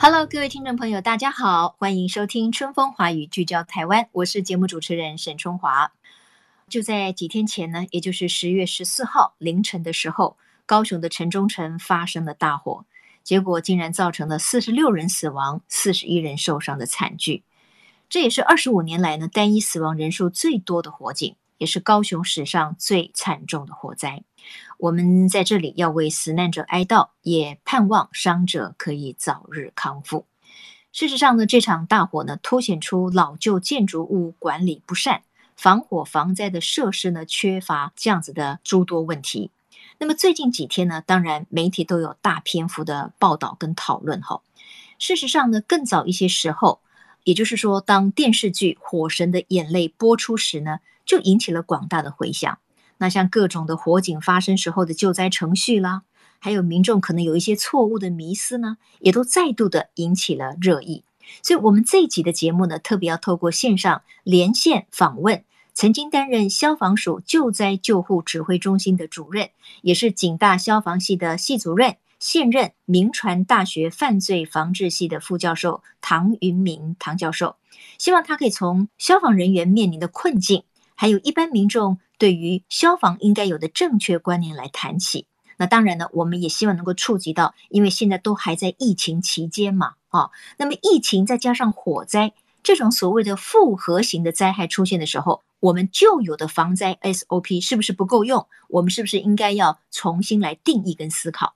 Hello，各位听众朋友，大家好，欢迎收听《春风华语》，聚焦台湾。我是节目主持人沈春华。就在几天前呢，也就是十月十四号凌晨的时候，高雄的城中城发生了大火，结果竟然造成了四十六人死亡、四十一人受伤的惨剧。这也是二十五年来呢单一死亡人数最多的火警。也是高雄史上最惨重的火灾，我们在这里要为死难者哀悼，也盼望伤者可以早日康复。事实上呢，这场大火呢，凸显出老旧建筑物管理不善、防火防灾的设施呢缺乏这样子的诸多问题。那么最近几天呢，当然媒体都有大篇幅的报道跟讨论哈。事实上呢，更早一些时候，也就是说，当电视剧《火神的眼泪》播出时呢。就引起了广大的回响。那像各种的火警发生时候的救灾程序啦，还有民众可能有一些错误的迷思呢，也都再度的引起了热议。所以，我们这一集的节目呢，特别要透过线上连线访问曾经担任消防署救灾救护指挥中心的主任，也是警大消防系的系主任，现任铭传大学犯罪防治系的副教授唐云明唐教授。希望他可以从消防人员面临的困境。还有一般民众对于消防应该有的正确观念来谈起。那当然呢，我们也希望能够触及到，因为现在都还在疫情期间嘛，啊，那么疫情再加上火灾这种所谓的复合型的灾害出现的时候，我们旧有的防灾 SOP 是不是不够用？我们是不是应该要重新来定义跟思考？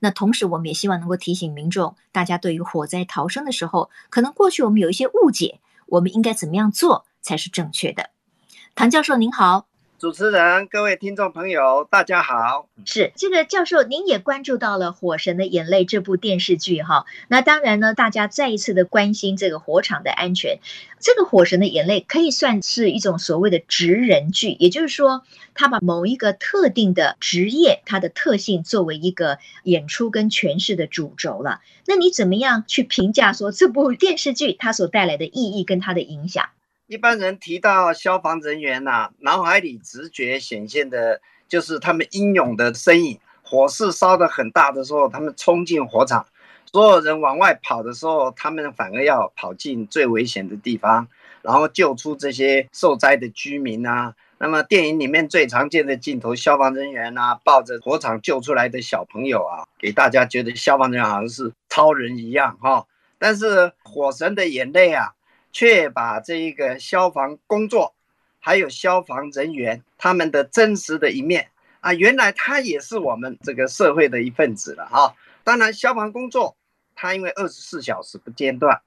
那同时，我们也希望能够提醒民众，大家对于火灾逃生的时候，可能过去我们有一些误解，我们应该怎么样做才是正确的？唐教授您好，主持人，各位听众朋友，大家好。是这个教授，您也关注到了《火神的眼泪》这部电视剧哈。那当然呢，大家再一次的关心这个火场的安全。这个《火神的眼泪》可以算是一种所谓的职人剧，也就是说，他把某一个特定的职业它的特性作为一个演出跟诠释的主轴了。那你怎么样去评价说这部电视剧它所带来的意义跟它的影响？一般人提到消防人员呐、脑海里直觉显现的就是他们英勇的身影。火势烧得很大的时候，他们冲进火场；所有人往外跑的时候，他们反而要跑进最危险的地方，然后救出这些受灾的居民啊。那么电影里面最常见的镜头，消防人员啊抱着火场救出来的小朋友啊，给大家觉得消防人员好像是超人一样哈。但是火神的眼泪啊。却把这一个消防工作，还有消防人员他们的真实的一面啊，原来他也是我们这个社会的一份子了哈。当然，消防工作他因为二十四小时不间断，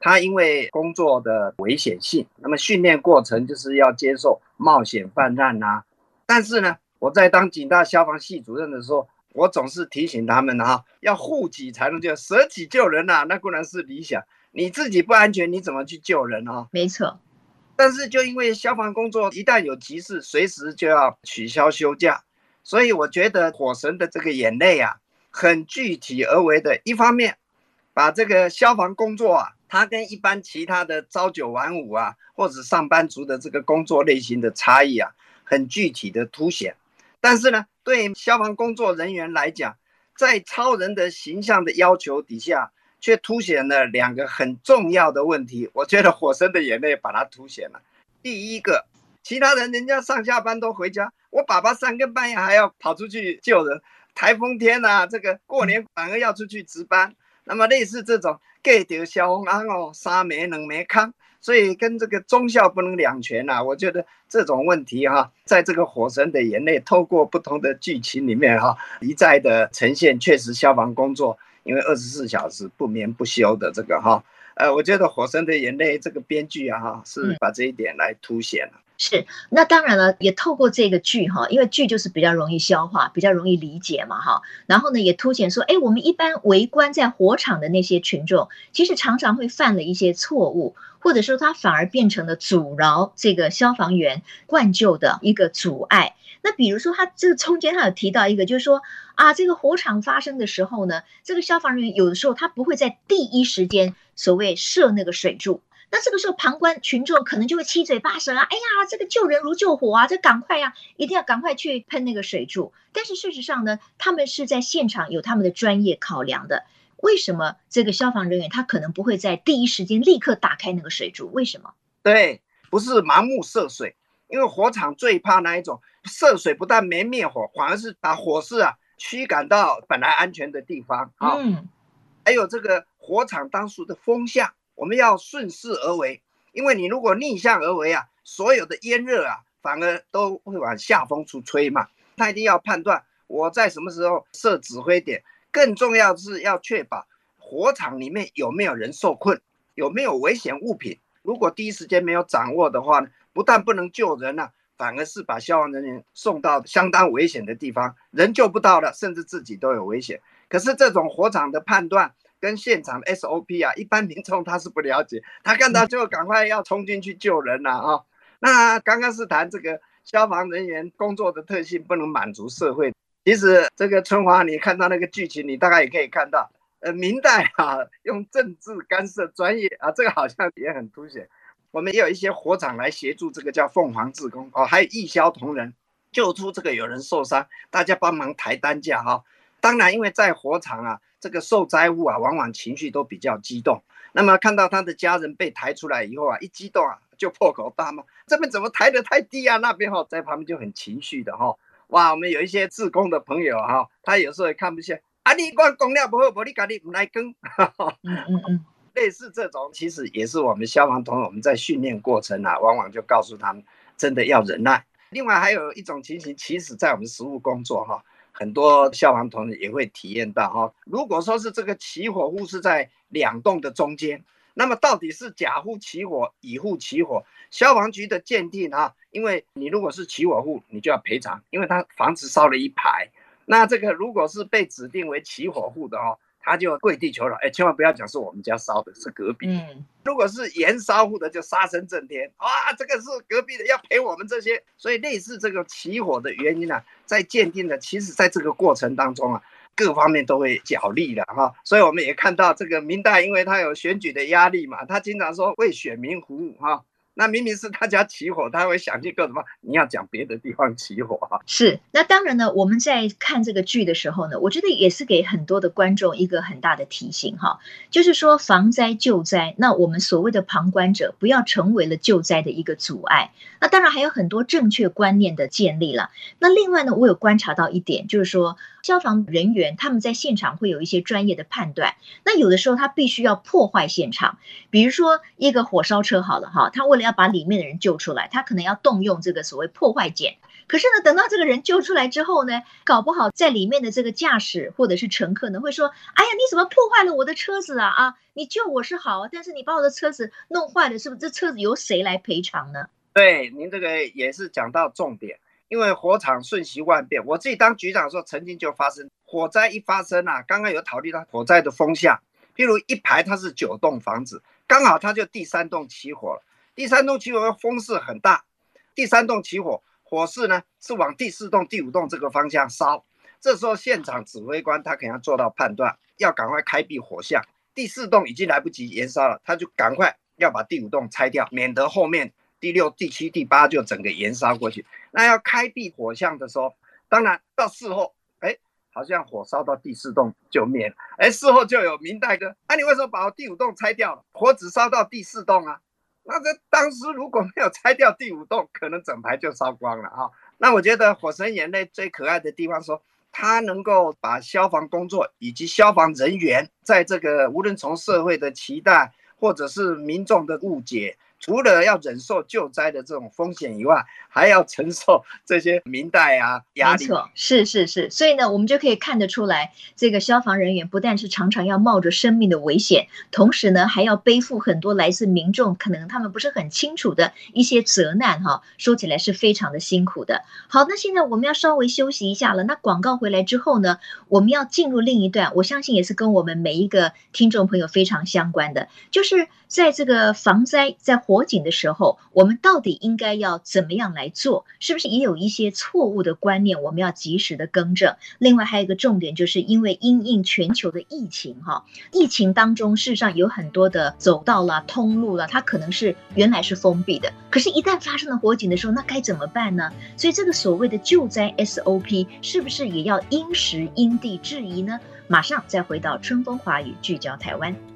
他因为工作的危险性，那么训练过程就是要接受冒险犯难呐。但是呢，我在当警大消防系主任的时候，我总是提醒他们哈，要护己才能救，舍己救人呐，那固然是理想。你自己不安全，你怎么去救人啊？没错，但是就因为消防工作一旦有急事，随时就要取消休假，所以我觉得火神的这个眼泪啊，很具体而为的，一方面把这个消防工作啊，它跟一般其他的朝九晚五啊，或者上班族的这个工作类型的差异啊，很具体的凸显。但是呢，对消防工作人员来讲，在超人的形象的要求底下。却凸显了两个很重要的问题，我觉得《火神的眼泪》把它凸显了。第一个，其他人人家上下班都回家，我爸爸三更半夜还要跑出去救人，台风天啊，这个过年反而要出去值班。那么类似这种，给丢消防安哦，三没能没康，所以跟这个忠孝不能两全呐。我觉得这种问题哈，在这个《火神的眼泪》透过不同的剧情里面哈，一再的呈现，确实消防工作。因为二十四小时不眠不休的这个哈，呃，我觉得《火神的眼泪》这个编剧啊哈，是把这一点来凸显了。是，那当然了，也透过这个剧哈，因为剧就是比较容易消化，比较容易理解嘛哈。然后呢，也凸显说，哎，我们一般围观在火场的那些群众，其实常常会犯了一些错误，或者说他反而变成了阻挠这个消防员灌救的一个阻碍。那比如说，他这个中间他有提到一个，就是说啊，这个火场发生的时候呢，这个消防人员有的时候他不会在第一时间所谓设那个水柱。那这个时候，旁观群众可能就会七嘴八舌啊！哎呀，这个救人如救火啊，这赶快呀，一定要赶快去喷那个水柱。但是事实上呢，他们是在现场有他们的专业考量的。为什么这个消防人员他可能不会在第一时间立刻打开那个水柱？为什么？对，不是盲目射水，因为火场最怕那一种涉水，不但没灭火，反而是把火势啊驱赶到本来安全的地方啊。嗯，还有这个火场当时的风向。我们要顺势而为，因为你如果逆向而为啊，所有的烟热啊，反而都会往下风处吹嘛。他一定要判断我在什么时候设指挥点，更重要的是要确保火场里面有没有人受困，有没有危险物品。如果第一时间没有掌握的话呢，不但不能救人啊，反而是把消防人员送到相当危险的地方，人救不到了，甚至自己都有危险。可是这种火场的判断。跟现场 SOP 啊，一般民众他是不了解，他看到就赶快要冲进去救人了啊。那刚刚是谈这个消防人员工作的特性不能满足社会。其实这个春华，你看到那个剧情，你大概也可以看到，呃，明代啊用政治干涉专业啊，这个好像也很凸显。我们也有一些火场来协助这个叫凤凰志工哦，还有义消同仁救出这个有人受伤，大家帮忙抬担架哈。当然，因为在火场啊。这个受灾户啊，往往情绪都比较激动。那么看到他的家人被抬出来以后啊，一激动啊，就破口大骂：“这边怎么抬得太低啊？”那边哈，在旁边就很情绪的哈。哇，我们有一些志工的朋友哈，他有时候也看不下。啊，你光公料不好，不你赶紧来跟。嗯 嗯嗯，类似这种，其实也是我们消防同仁我们在训练过程啊，往往就告诉他们，真的要忍耐。另外还有一种情形，其实在我们实务工作哈。很多消防同仁也会体验到哈，如果说是这个起火户是在两栋的中间，那么到底是甲户起火，乙户起火？消防局的鉴定啊，因为你如果是起火户，你就要赔偿，因为他房子烧了一排。那这个如果是被指定为起火户的哦。他就跪地求饶，哎，千万不要讲是我们家烧的，是隔壁。嗯，如果是盐烧户的，就杀声震天，哇，这个是隔壁的要赔我们这些。所以类似这个起火的原因呢、啊，在鉴定的，其实在这个过程当中啊，各方面都会角力的哈。所以我们也看到这个明代，因为他有选举的压力嘛，他经常说为选民服务哈。那明明是他家起火，他会想起个什么？你要讲别的地方起火啊？是。那当然呢，我们在看这个剧的时候呢，我觉得也是给很多的观众一个很大的提醒哈，就是说防灾救灾，那我们所谓的旁观者不要成为了救灾的一个阻碍。那当然还有很多正确观念的建立了。那另外呢，我有观察到一点，就是说消防人员他们在现场会有一些专业的判断。那有的时候他必须要破坏现场，比如说一个火烧车好了哈，他为了要把里面的人救出来，他可能要动用这个所谓破坏键。可是呢，等到这个人救出来之后呢，搞不好在里面的这个驾驶或者是乘客呢，会说：“哎呀，你怎么破坏了我的车子啊？啊，你救我是好，但是你把我的车子弄坏了，是不是？这车子由谁来赔偿呢？”对，您这个也是讲到重点，因为火场瞬息万变。我自己当局长的时候，曾经就发生火灾一发生啊，刚刚有考虑到火灾的风向，譬如一排它是九栋房子，刚好它就第三栋起火了。第三栋起火，风势很大。第三栋起火，火势呢是往第四栋、第五栋这个方向烧。这时候现场指挥官他肯定要做到判断，要赶快开辟火向。第四栋已经来不及延烧了，他就赶快要把第五栋拆掉，免得后面第六、第七、第八就整个延烧过去。那要开辟火向的时候，当然到事后，哎，好像火烧到第四栋就灭了。哎，事后就有明代哥，啊，你为什么把我第五栋拆掉了？火只烧到第四栋啊？那这当时如果没有拆掉第五栋，可能整排就烧光了啊！那我觉得《火神眼泪》最可爱的地方，说它能够把消防工作以及消防人员在这个无论从社会的期待，或者是民众的误解，除了要忍受救灾的这种风险以外，还要承受这些民代啊压力。没错，是是是。所以呢，我们就可以看得出来，这个消防人员不但是常常要冒着生命的危险，同时呢，还要背负很多来自民众可能他们不是很清楚的一些责难哈。说起来是非常的辛苦的。好，那现在我们要稍微休息一下了。那广告回来之后呢，我们要进入另一段，我相信也是跟我们每一个听众朋友非常相关的，就是在这个防灾在火警的时候，我们到底应该要怎么样来做？是不是也有一些错误的观念，我们要及时的更正？另外还有一个重点，就是因为因应全球的疫情，哈，疫情当中事实上有很多的走道啦、通路啦，它可能是原来是封闭的，可是，一旦发生了火警的时候，那该怎么办呢？所以这个所谓的救灾 SOP，是不是也要因时因地制宜呢？马上再回到春风华语，聚焦台湾。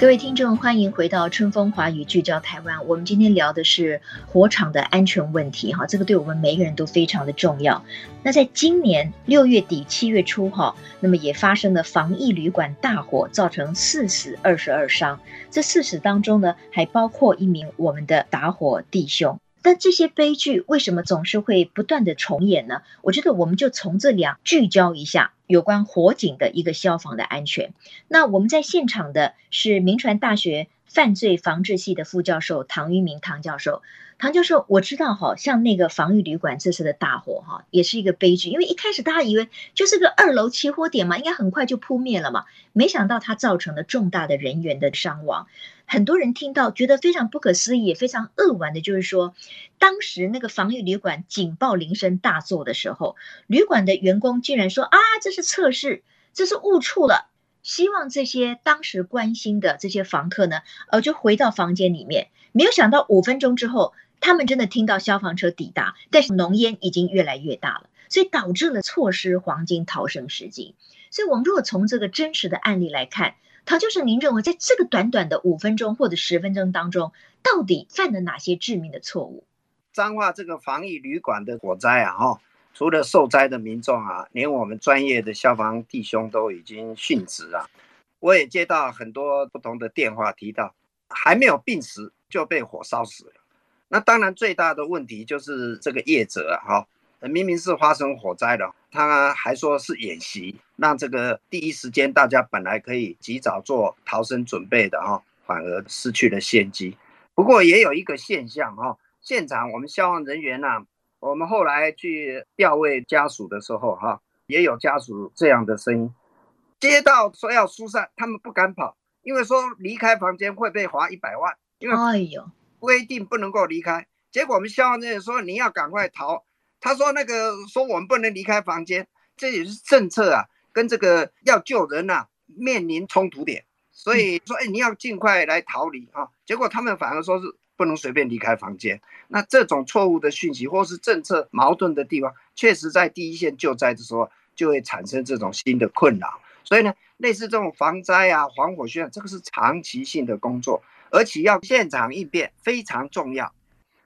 各位听众，欢迎回到春风华语聚焦台湾。我们今天聊的是火场的安全问题，哈，这个对我们每个人都非常的重要。那在今年六月底七月初，哈，那么也发生了防疫旅馆大火，造成四死二十二伤。这四死当中呢，还包括一名我们的打火弟兄。但这些悲剧为什么总是会不断的重演呢？我觉得我们就从这两聚焦一下有关火警的一个消防的安全。那我们在现场的是铭传大学犯罪防治系的副教授唐于明唐教授。唐教授，我知道哈，像那个防御旅馆这次的大火哈，也是一个悲剧，因为一开始大家以为就是个二楼起火点嘛，应该很快就扑灭了嘛，没想到它造成了重大的人员的伤亡。很多人听到觉得非常不可思议，也非常扼腕的，就是说，当时那个防御旅馆警报铃声大作的时候，旅馆的员工竟然说啊，这是测试，这是误触了，希望这些当时关心的这些房客呢，呃，就回到房间里面。没有想到五分钟之后，他们真的听到消防车抵达，但是浓烟已经越来越大了，所以导致了错失黄金逃生时机。所以，我们如果从这个真实的案例来看，他就是您认为，在这个短短的五分钟或者十分钟当中，到底犯了哪些致命的错误？彰化这个防疫旅馆的火灾啊，哈，除了受灾的民众啊，连我们专业的消防弟兄都已经殉职啊。我也接到很多不同的电话，提到还没有病死就被火烧死了。那当然最大的问题就是这个业者啊，哈。明明是发生火灾了，他还说是演习，让这个第一时间大家本来可以及早做逃生准备的哈，反而失去了先机。不过也有一个现象哈，现场我们消防人员呐，我们后来去调慰家属的时候哈，也有家属这样的声音，接到说要疏散，他们不敢跑，因为说离开房间会被罚一百万，因为哎呦规定不能够离开。结果我们消防人员说你要赶快逃。他说：“那个说我们不能离开房间，这也是政策啊，跟这个要救人呐、啊、面临冲突点。所以说，哎，你要尽快来逃离啊。结果他们反而说是不能随便离开房间。那这种错误的讯息或是政策矛盾的地方，确实在第一线救灾的时候就会产生这种新的困扰。所以呢，类似这种防灾啊、防火宣，这个是长期性的工作，而且要现场应变非常重要。”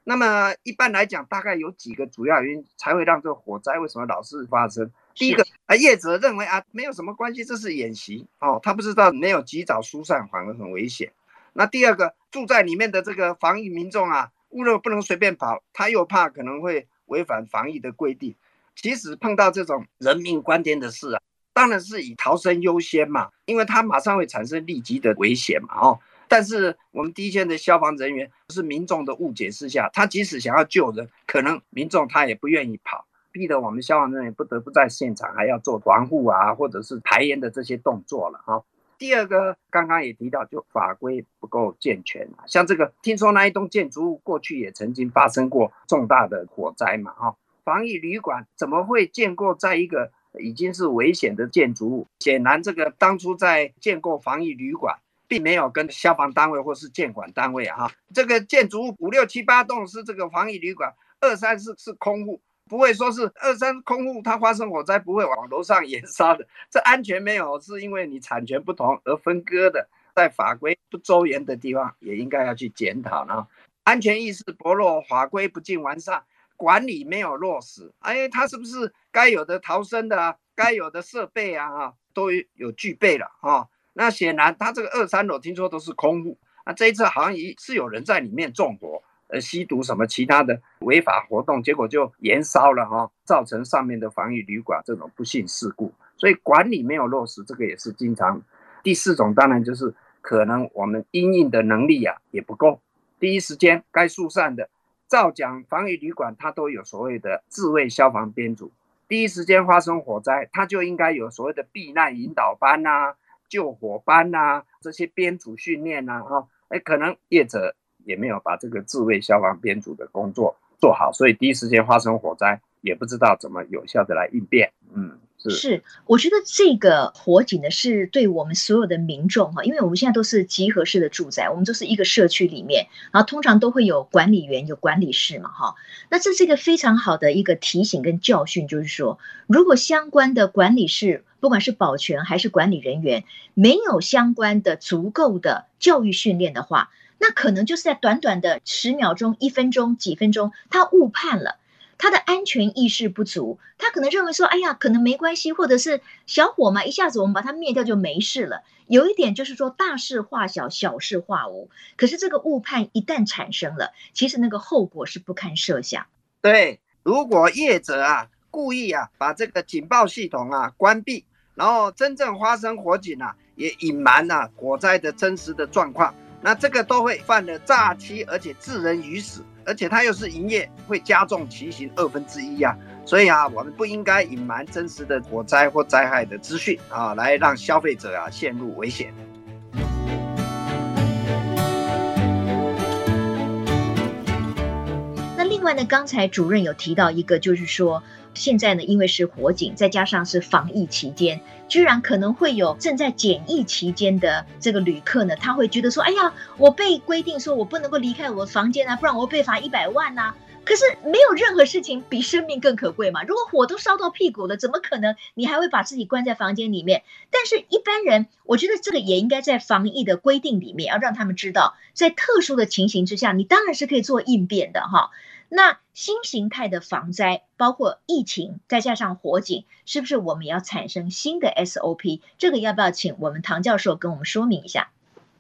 那么一般来讲，大概有几个主要原因才会让这个火灾为什么老是发生？第一个啊，业者认为啊，没有什么关系，这是演习哦，他不知道没有及早疏散反而很危险。那第二个，住在里面的这个防疫民众啊，屋内不能随便跑，他又怕可能会违反防疫的规定。其实碰到这种人命关天的事啊，当然是以逃生优先嘛，因为他马上会产生立即的危险嘛，哦。但是我们第一线的消防人员是民众的误解之下，他即使想要救人，可能民众他也不愿意跑，逼得我们消防人员不得不在现场还要做防护啊，或者是排烟的这些动作了哈。第二个，刚刚也提到，就法规不够健全，像这个听说那一栋建筑物过去也曾经发生过重大的火灾嘛哈，防疫旅馆怎么会建构在一个已经是危险的建筑物？显然这个当初在建构防疫旅馆。并没有跟消防单位或是建管单位啊，哈，这个建筑物五六七八栋是这个防疫旅馆，二三四是空户，不会说是二三空户它发生火灾不会往楼上延烧的，这安全没有是因为你产权不同而分割的，在法规不周延的地方也应该要去检讨呢，安全意识薄弱，法规不尽完善，管理没有落实，哎，它是不是该有的逃生的啊，该有的设备啊，都有具备了啊。那显然他这个二三楼听说都是空屋，那这一次好像也是有人在里面纵火。呃，吸毒什么其他的违法活动，结果就延烧了哈，造成上面的防疫旅馆这种不幸事故，所以管理没有落实，这个也是经常。第四种当然就是可能我们应应的能力啊也不够，第一时间该疏散的，照讲防疫旅馆它都有所谓的自卫消防编组，第一时间发生火灾，它就应该有所谓的避难引导班呐、救火班呐、这些编组训练呐哈，哎，可能业者。也没有把这个自卫消防编组的工作做好，所以第一时间发生火灾，也不知道怎么有效的来应变。是，我觉得这个火警呢，是对我们所有的民众哈，因为我们现在都是集合式的住宅，我们都是一个社区里面，然后通常都会有管理员、有管理室嘛，哈。那这是一个非常好的一个提醒跟教训，就是说，如果相关的管理室，不管是保全还是管理人员，没有相关的足够的教育训练的话，那可能就是在短短的十秒钟、一分钟、几分钟，他误判了，他的安全意识不足，他可能认为说，哎呀，可能没关系，或者是小火嘛，一下子我们把它灭掉就没事了。有一点就是说，大事化小，小事化无。可是这个误判一旦产生了，其实那个后果是不堪设想。对，如果业者啊故意啊把这个警报系统啊关闭，然后真正发生火警啊也隐瞒了火灾的真实的状况。那这个都会犯了诈欺，而且致人于死，而且它又是营业，会加重骑行二分之一啊！所以啊，我们不应该隐瞒真实的火灾或灾害的资讯啊，来让消费者啊陷入危险。那另外呢，刚才主任有提到一个，就是说。现在呢，因为是火警，再加上是防疫期间，居然可能会有正在检疫期间的这个旅客呢，他会觉得说：“哎呀，我被规定说我不能够离开我的房间啊，不然我会被罚一百万呐。”可是没有任何事情比生命更可贵嘛。如果火都烧到屁股了，怎么可能你还会把自己关在房间里面？但是一般人，我觉得这个也应该在防疫的规定里面，要让他们知道，在特殊的情形之下，你当然是可以做应变的哈。那新形态的防灾，包括疫情，再加上火警，是不是我们要产生新的 SOP？这个要不要请我们唐教授跟我们说明一下？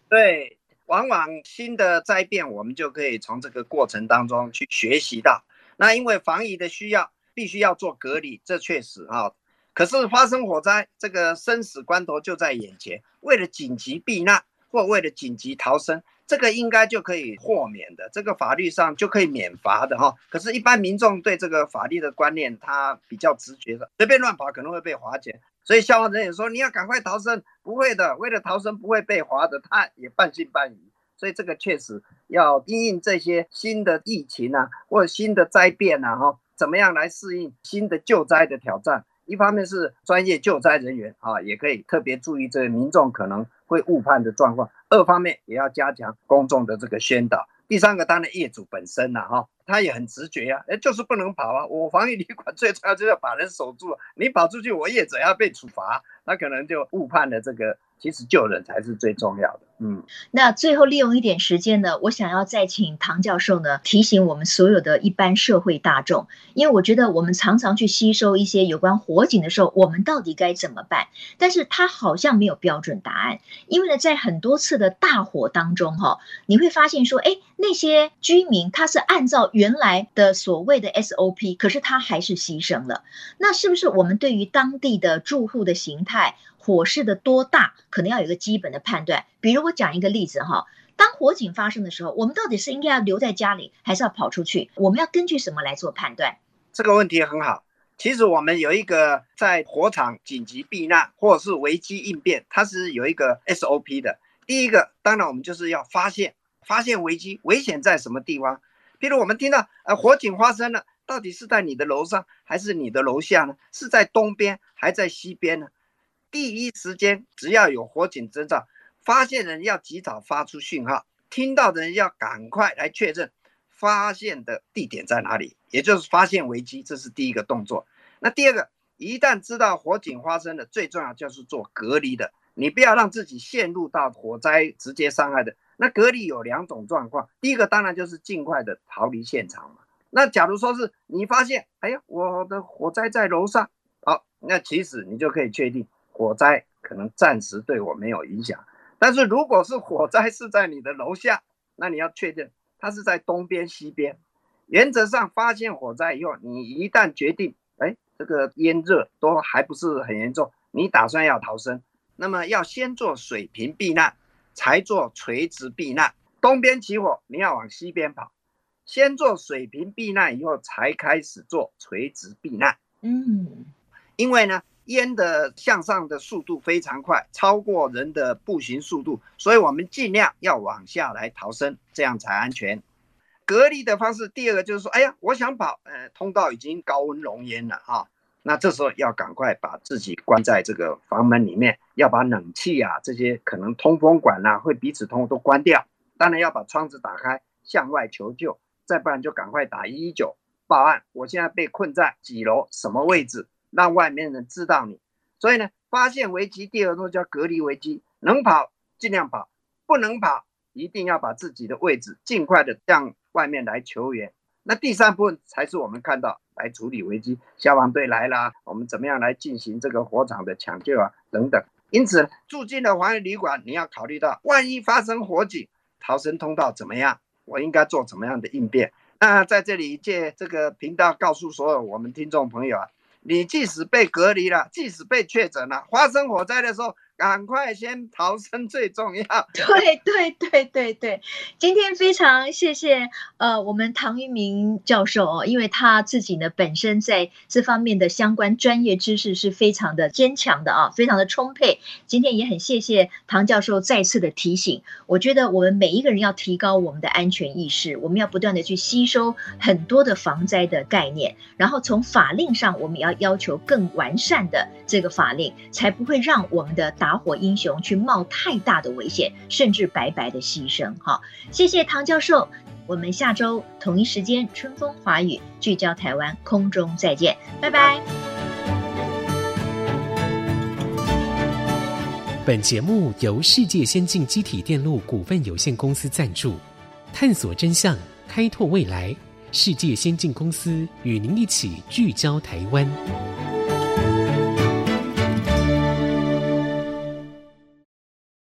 对，往往新的灾变，我们就可以从这个过程当中去学习到。那因为防疫的需要，必须要做隔离，这确实哈。可是发生火灾，这个生死关头就在眼前，为了紧急避难或为了紧急逃生。这个应该就可以豁免的，这个法律上就可以免罚的哈。可是，一般民众对这个法律的观念，他比较直觉的，随便乱跑可能会被罚钱。所以消防人员说，你要赶快逃生，不会的，为了逃生不会被罚的，他也半信半疑。所以这个确实要因应这些新的疫情啊，或者新的灾变啊，哈，怎么样来适应新的救灾的挑战？一方面是专业救灾人员啊，也可以特别注意这民众可能会误判的状况。二方面也要加强公众的这个宣导。第三个当然业主本身呐，哈，他也很直觉呀，哎，就是不能跑啊。我防疫旅馆最重要就是要把人守住，你跑出去，我业主要被处罚，那可能就误判了这个。其实救人才是最重要的。嗯，那最后利用一点时间呢，我想要再请唐教授呢提醒我们所有的一般社会大众，因为我觉得我们常常去吸收一些有关火警的时候，我们到底该怎么办？但是他好像没有标准答案，因为呢，在很多次的大火当中，哈，你会发现说，哎，那些居民他是按照原来的所谓的 SOP，可是他还是牺牲了。那是不是我们对于当地的住户的形态？火势的多大，可能要有一个基本的判断。比如我讲一个例子哈，当火警发生的时候，我们到底是应该要留在家里，还是要跑出去？我们要根据什么来做判断？这个问题很好。其实我们有一个在火场紧急避难或者是危机应变，它是有一个 SOP 的。第一个，当然我们就是要发现发现危机，危险在什么地方？比如我们听到呃火警发生了，到底是在你的楼上还是你的楼下呢？是在东边还在西边呢？第一时间，只要有火警征兆，发现人要及早发出讯号，听到的人要赶快来确认发现的地点在哪里，也就是发现危机，这是第一个动作。那第二个，一旦知道火警发生了，最重要就是做隔离的，你不要让自己陷入到火灾直接伤害的。那隔离有两种状况，第一个当然就是尽快的逃离现场嘛。那假如说是你发现，哎呀，我的火灾在楼上，好，那其实你就可以确定。火灾可能暂时对我没有影响。但是如果是火灾是在你的楼下，那你要确定它是在东边、西边。原则上，发现火灾以后，你一旦决定，哎，这个烟热都还不是很严重，你打算要逃生，那么要先做水平避难，才做垂直避难。东边起火，你要往西边跑，先做水平避难以后，才开始做垂直避难。嗯，因为呢，烟的向上的速度非常快，超过人的步行速度，所以我们尽量要往下来逃生，这样才安全。隔离的方式，第二个就是说，哎呀，我想跑，呃，通道已经高温浓烟了啊，那这时候要赶快把自己关在这个房门里面，要把冷气啊这些可能通风管呐、啊、会彼此通都关掉，当然要把窗子打开，向外求救，再不然就赶快打一一九报案，我现在被困在几楼什么位置，让外面人知道你。所以呢，发现危机，第二个叫隔离危机，能跑尽量跑，不能跑一定要把自己的位置尽快的向外面来求援，那第三部分才是我们看到来处理危机，消防队来了，我们怎么样来进行这个火场的抢救啊等等。因此，住进了防疫旅馆，你要考虑到万一发生火警，逃生通道怎么样？我应该做怎么样的应变？那在这里借这个频道告诉所有我们听众朋友啊，你即使被隔离了，即使被确诊了，发生火灾的时候。赶快先逃生最重要。对对对对对，今天非常谢谢呃我们唐于铭教授哦，因为他自己呢本身在这方面的相关专业知识是非常的坚强的啊，非常的充沛。今天也很谢谢唐教授再次的提醒，我觉得我们每一个人要提高我们的安全意识，我们要不断的去吸收很多的防灾的概念，然后从法令上我们要要求更完善的这个法令，才不会让我们的打打火英雄去冒太大的危险，甚至白白的牺牲。好，谢谢唐教授，我们下周同一时间春风华语聚焦台湾空中再见，拜拜。本节目由世界先进机体电路股份有限公司赞助，探索真相，开拓未来。世界先进公司与您一起聚焦台湾。